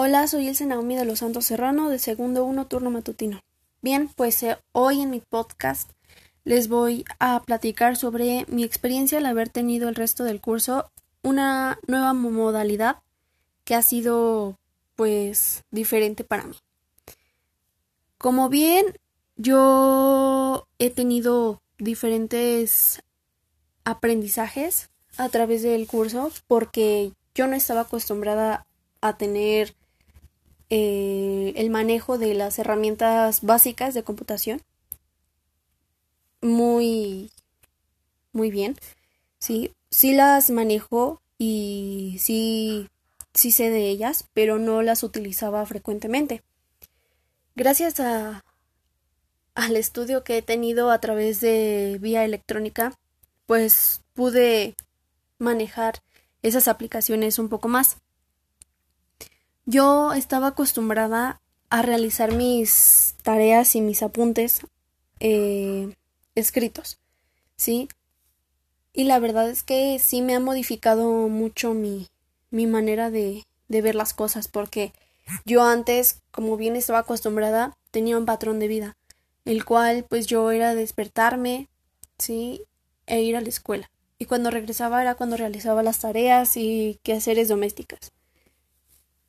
Hola, soy Ilse Naomi de los Santos Serrano, de segundo uno turno matutino. Bien, pues eh, hoy en mi podcast les voy a platicar sobre mi experiencia al haber tenido el resto del curso una nueva modalidad que ha sido pues diferente para mí. Como bien yo he tenido diferentes aprendizajes a través del curso porque yo no estaba acostumbrada a tener eh, el manejo de las herramientas básicas de computación. Muy muy bien. Sí sí las manejo y sí sí sé de ellas pero no las utilizaba frecuentemente. Gracias a al estudio que he tenido a través de vía electrónica pues pude manejar esas aplicaciones un poco más yo estaba acostumbrada a realizar mis tareas y mis apuntes eh, escritos, ¿sí? Y la verdad es que sí me ha modificado mucho mi, mi manera de, de ver las cosas, porque yo antes, como bien estaba acostumbrada, tenía un patrón de vida, el cual pues yo era despertarme, ¿sí? E ir a la escuela. Y cuando regresaba era cuando realizaba las tareas y quehaceres domésticas.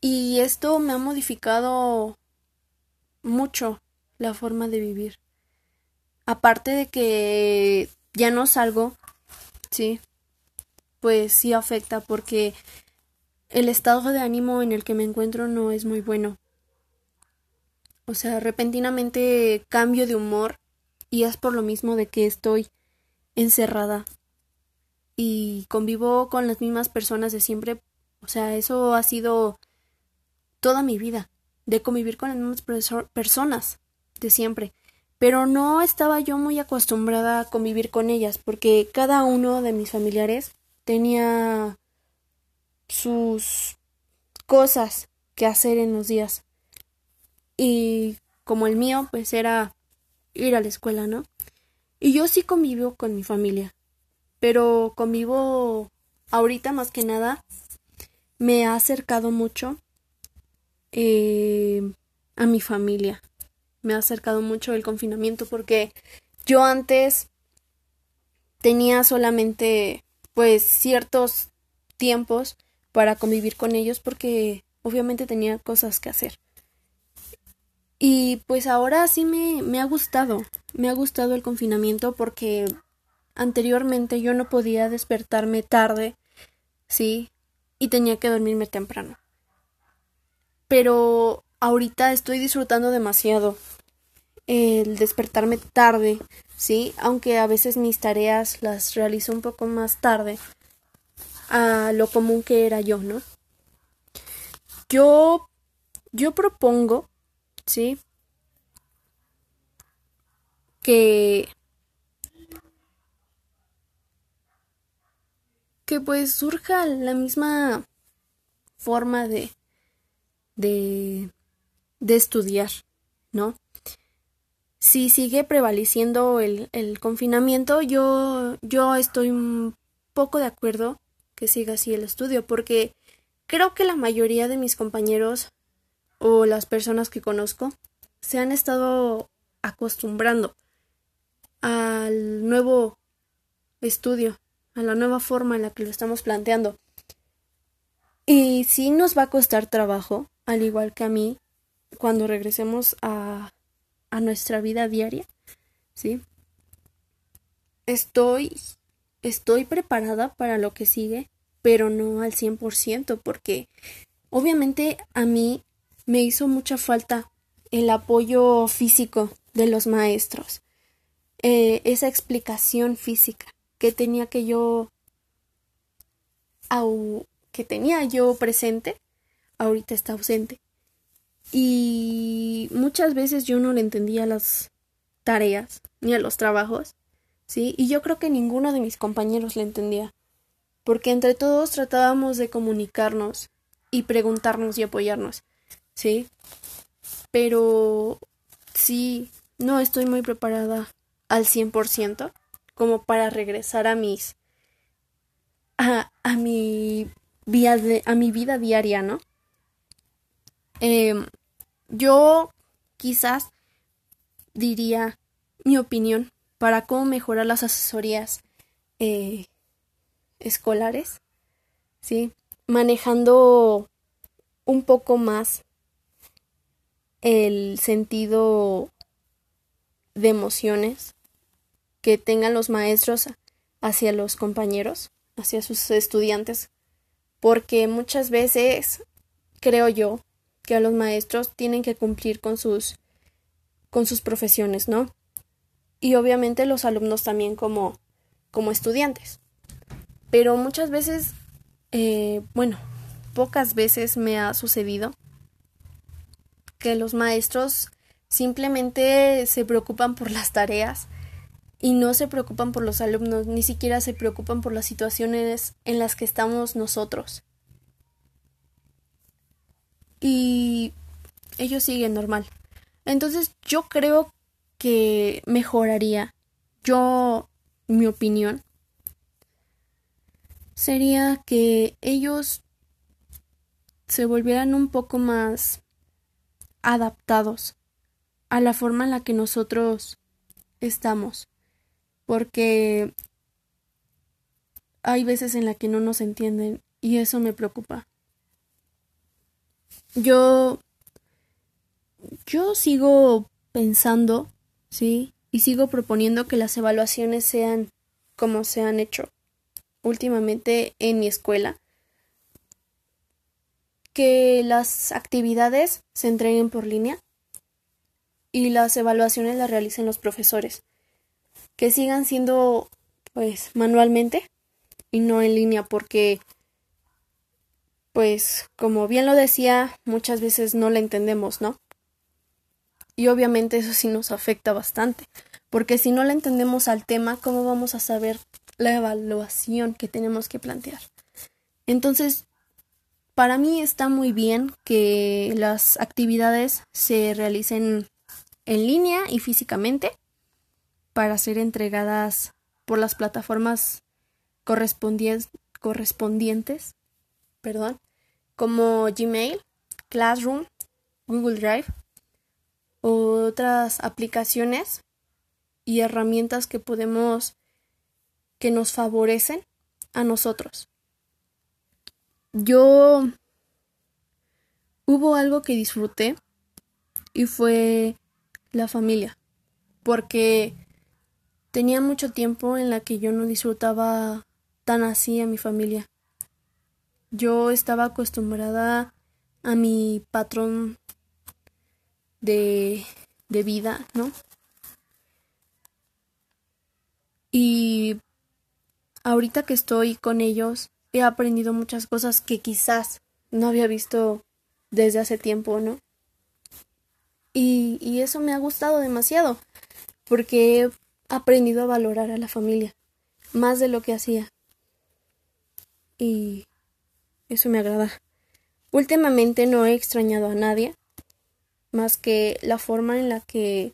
Y esto me ha modificado mucho la forma de vivir. Aparte de que ya no salgo, sí, pues sí afecta porque el estado de ánimo en el que me encuentro no es muy bueno. O sea, repentinamente cambio de humor y es por lo mismo de que estoy encerrada y convivo con las mismas personas de siempre. O sea, eso ha sido toda mi vida, de convivir con las mismas personas de siempre. Pero no estaba yo muy acostumbrada a convivir con ellas, porque cada uno de mis familiares tenía sus cosas que hacer en los días. Y como el mío, pues era ir a la escuela, ¿no? Y yo sí convivo con mi familia, pero convivo ahorita más que nada me ha acercado mucho eh, a mi familia. Me ha acercado mucho el confinamiento porque yo antes tenía solamente pues ciertos tiempos para convivir con ellos porque obviamente tenía cosas que hacer. Y pues ahora sí me, me ha gustado, me ha gustado el confinamiento porque anteriormente yo no podía despertarme tarde, sí, y tenía que dormirme temprano pero ahorita estoy disfrutando demasiado el despertarme tarde, ¿sí? Aunque a veces mis tareas las realizo un poco más tarde a lo común que era yo, ¿no? Yo yo propongo, ¿sí? Que que pues surja la misma forma de de, de estudiar, ¿no? Si sigue prevaleciendo el, el confinamiento, yo, yo estoy un poco de acuerdo que siga así el estudio, porque creo que la mayoría de mis compañeros o las personas que conozco se han estado acostumbrando al nuevo estudio, a la nueva forma en la que lo estamos planteando. Y sí nos va a costar trabajo, al igual que a mí, cuando regresemos a, a nuestra vida diaria, ¿sí? Estoy, estoy preparada para lo que sigue, pero no al 100%, porque obviamente a mí me hizo mucha falta el apoyo físico de los maestros, eh, esa explicación física que tenía que yo, que tenía yo presente ahorita está ausente. Y muchas veces yo no le entendía las tareas ni a los trabajos, ¿sí? Y yo creo que ninguno de mis compañeros le entendía, porque entre todos tratábamos de comunicarnos y preguntarnos y apoyarnos, ¿sí? Pero sí, no estoy muy preparada al 100% como para regresar a mis a, a mi de, a mi vida diaria, ¿no? Em, yo quizás diría mi opinión para cómo mejorar las asesorías eh, escolares, ¿sí? Manejando un poco más el sentido de emociones que tengan los maestros hacia los compañeros, hacia sus estudiantes, porque muchas veces creo yo que los maestros tienen que cumplir con sus con sus profesiones, ¿no? Y obviamente los alumnos también como como estudiantes. Pero muchas veces, eh, bueno, pocas veces me ha sucedido que los maestros simplemente se preocupan por las tareas y no se preocupan por los alumnos, ni siquiera se preocupan por las situaciones en las que estamos nosotros. Y ellos siguen normal. Entonces yo creo que mejoraría. Yo, mi opinión, sería que ellos se volvieran un poco más adaptados a la forma en la que nosotros estamos, porque hay veces en la que no nos entienden y eso me preocupa. Yo yo sigo pensando, ¿sí? Y sigo proponiendo que las evaluaciones sean como se han hecho últimamente en mi escuela, que las actividades se entreguen por línea y las evaluaciones las realicen los profesores, que sigan siendo pues manualmente y no en línea porque pues como bien lo decía, muchas veces no la entendemos, ¿no? Y obviamente eso sí nos afecta bastante, porque si no la entendemos al tema, ¿cómo vamos a saber la evaluación que tenemos que plantear? Entonces, para mí está muy bien que las actividades se realicen en línea y físicamente para ser entregadas por las plataformas correspondientes, perdón, como Gmail, Classroom, Google Drive, otras aplicaciones y herramientas que podemos que nos favorecen a nosotros. Yo hubo algo que disfruté y fue la familia, porque tenía mucho tiempo en la que yo no disfrutaba tan así a mi familia. Yo estaba acostumbrada a mi patrón de, de vida, ¿no? Y ahorita que estoy con ellos, he aprendido muchas cosas que quizás no había visto desde hace tiempo, ¿no? Y, y eso me ha gustado demasiado, porque aprendido a valorar a la familia, más de lo que hacía. Y eso me agrada. Últimamente no he extrañado a nadie, más que la forma en la que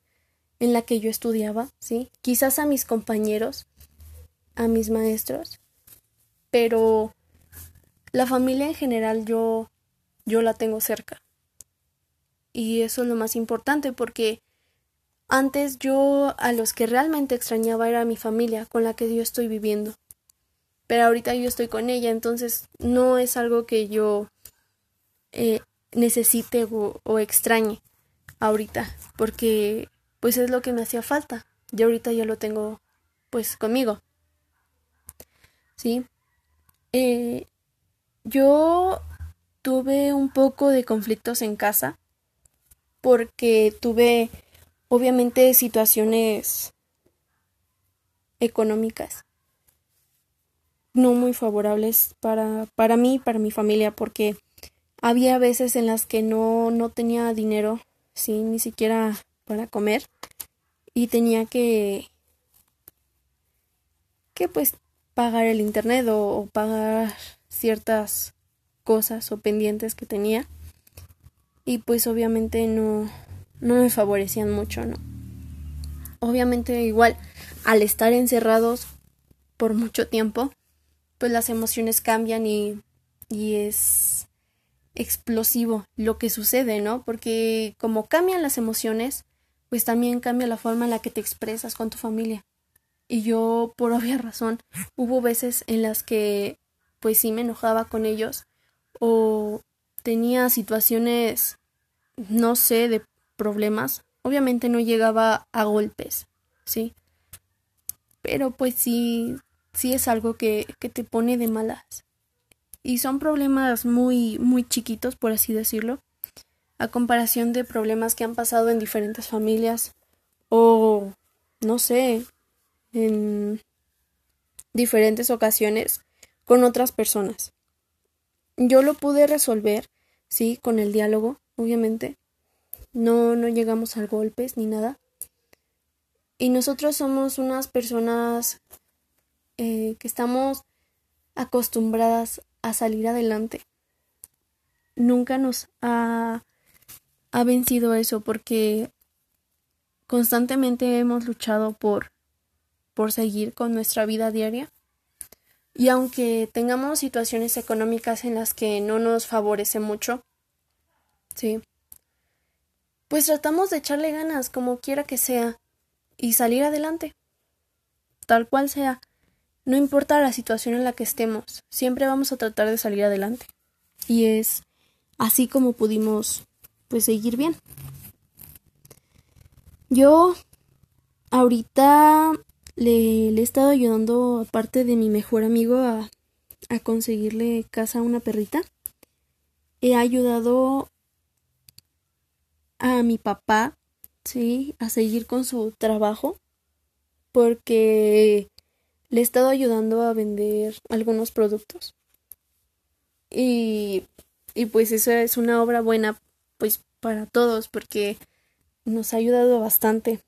en la que yo estudiaba, ¿sí? Quizás a mis compañeros, a mis maestros, pero la familia en general yo yo la tengo cerca. Y eso es lo más importante porque antes yo a los que realmente extrañaba era mi familia con la que yo estoy viviendo. Pero ahorita yo estoy con ella, entonces no es algo que yo eh, necesite o, extrañe ahorita, porque pues es lo que me hacía falta. Y ahorita ya lo tengo pues conmigo. ¿Sí? Eh, yo tuve un poco de conflictos en casa porque tuve obviamente situaciones económicas no muy favorables para, para mí y para mi familia porque había veces en las que no, no tenía dinero, sí, ni siquiera para comer y tenía que que pues pagar el internet o, o pagar ciertas cosas o pendientes que tenía. Y pues obviamente no, no me favorecían mucho, ¿no? Obviamente igual al estar encerrados por mucho tiempo, pues las emociones cambian y, y es explosivo lo que sucede, ¿no? Porque como cambian las emociones, pues también cambia la forma en la que te expresas con tu familia. Y yo, por obvia razón, hubo veces en las que pues sí me enojaba con ellos o tenía situaciones, no sé, de problemas. Obviamente no llegaba a golpes, ¿sí? Pero pues sí, sí es algo que, que te pone de malas. Y son problemas muy, muy chiquitos, por así decirlo, a comparación de problemas que han pasado en diferentes familias o, no sé, en diferentes ocasiones con otras personas. Yo lo pude resolver, sí, con el diálogo, obviamente. No, no llegamos a golpes ni nada. Y nosotros somos unas personas eh, que estamos acostumbradas a salir adelante. Nunca nos ha, ha vencido eso porque constantemente hemos luchado por, por seguir con nuestra vida diaria. Y aunque tengamos situaciones económicas en las que no nos favorece mucho, sí, pues tratamos de echarle ganas como quiera que sea y salir adelante, tal cual sea. No importa la situación en la que estemos, siempre vamos a tratar de salir adelante. Y es así como pudimos pues seguir bien. Yo ahorita le, he estado ayudando, aparte de mi mejor amigo, a, a conseguirle casa a una perrita. He ayudado a mi papá sí, a seguir con su trabajo porque le he estado ayudando a vender algunos productos. Y, y pues eso es una obra buena pues para todos porque nos ha ayudado bastante.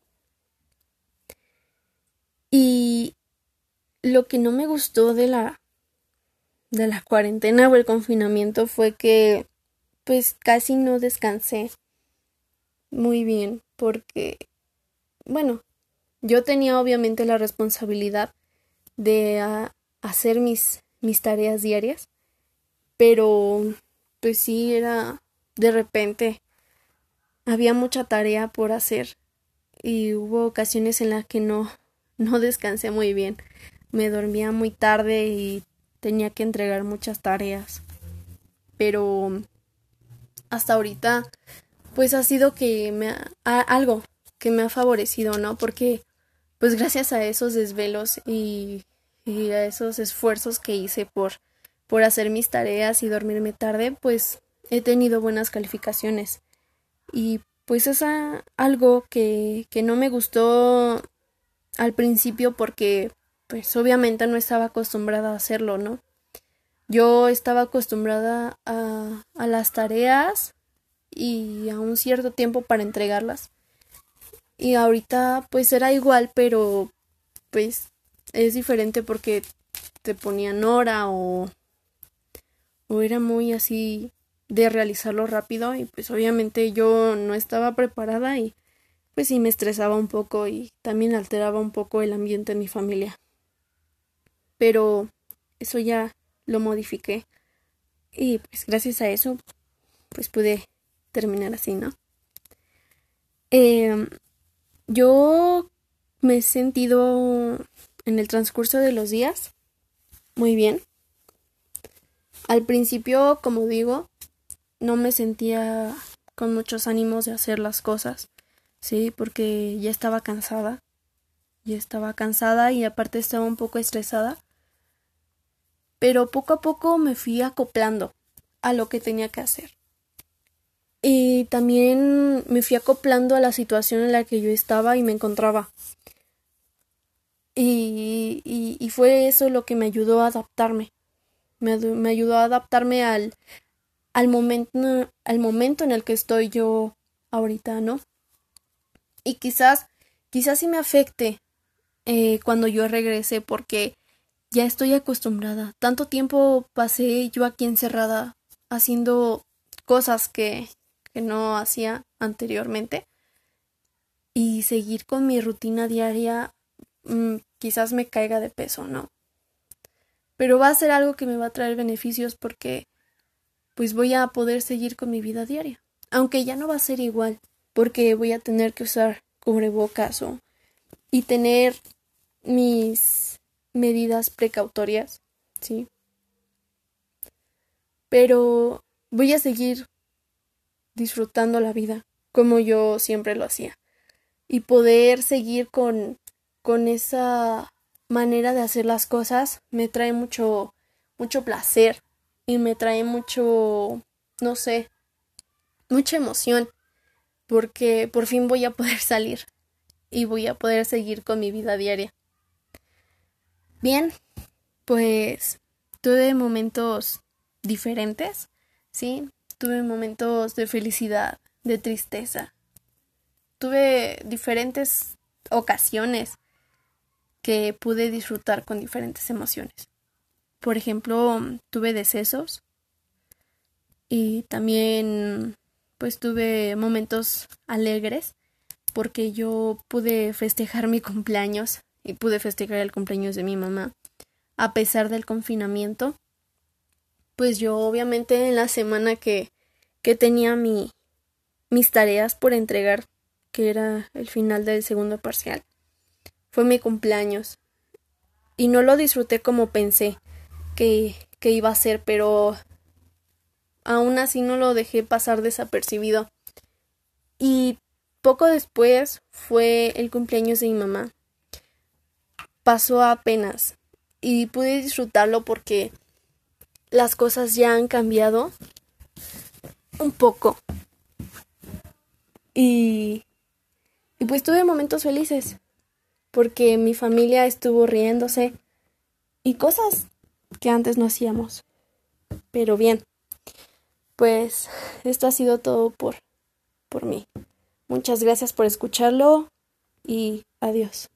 Y lo que no me gustó de la de la cuarentena o el confinamiento fue que pues casi no descansé muy bien porque, bueno, yo tenía obviamente la responsabilidad de ah, hacer mis, mis tareas diarias, pero pues sí era de repente había mucha tarea por hacer y hubo ocasiones en las que no no descansé muy bien. Me dormía muy tarde y tenía que entregar muchas tareas. Pero hasta ahorita pues ha sido que me ha, algo que me ha favorecido, ¿no? Porque pues gracias a esos desvelos y, a esos esfuerzos que hice por por hacer mis tareas y dormirme tarde, pues he tenido buenas calificaciones. Y pues es algo que, que no me gustó al principio porque pues obviamente no estaba acostumbrada a hacerlo, ¿no? Yo estaba acostumbrada a, a las tareas y a un cierto tiempo para entregarlas. Y ahorita pues era igual, pero pues es diferente porque te ponían hora o, o era muy así de realizarlo rápido y pues obviamente yo no estaba preparada y pues sí me estresaba un poco y también alteraba un poco el ambiente en mi familia. Pero eso ya lo modifiqué y pues gracias a eso pues pude terminar así, ¿no? Eh, yo me he sentido en el transcurso de los días muy bien. Al principio, como digo, no me sentía con muchos ánimos de hacer las cosas, sí, porque ya estaba cansada, ya estaba cansada y aparte estaba un poco estresada. Pero poco a poco me fui acoplando a lo que tenía que hacer. Y también me fui acoplando a la situación en la que yo estaba y me encontraba. Y, y, fue eso lo que me ayudó a adaptarme. Me, me ayudó a adaptarme al, al, momento, al momento en el que estoy yo ahorita, ¿no? Y quizás, quizás sí me afecte eh, cuando yo regrese porque ya estoy acostumbrada. Tanto tiempo pasé yo aquí encerrada haciendo cosas que, no hacía anteriormente y seguir con mi rutina diaria mm, quizás me caiga de peso, ¿no? Pero va a ser algo que me va a traer beneficios porque pues voy a poder seguir con mi vida diaria. Aunque ya no va a ser igual, porque voy a tener que usar cubrebocas o y tener mis medidas precautorias, ¿sí? Pero voy a seguir disfrutando la vida como yo siempre lo hacía y poder seguir con con esa manera de hacer las cosas me trae mucho mucho placer y me trae mucho no sé mucha emoción porque por fin voy a poder salir y voy a poder seguir con mi vida diaria. Bien, pues tuve momentos diferentes, ¿sí? Tuve momentos de felicidad, de tristeza. Tuve diferentes ocasiones que pude disfrutar con diferentes emociones. Por ejemplo, tuve decesos y también pues tuve momentos alegres porque yo pude festejar mi cumpleaños y pude festejar el cumpleaños de mi mamá a pesar del confinamiento. Pues yo obviamente en la semana que, que tenía mi, mis tareas por entregar, que era el final del segundo parcial, fue mi cumpleaños. Y no lo disfruté como pensé que, que iba a ser, pero aún así no lo dejé pasar desapercibido. Y poco después fue el cumpleaños de mi mamá. Pasó apenas y pude disfrutarlo porque las cosas ya han cambiado un poco. Y, y pues tuve momentos felices porque mi familia estuvo riéndose y cosas que antes no hacíamos. Pero bien, pues esto ha sido todo por, por mí. Muchas gracias por escucharlo y adiós.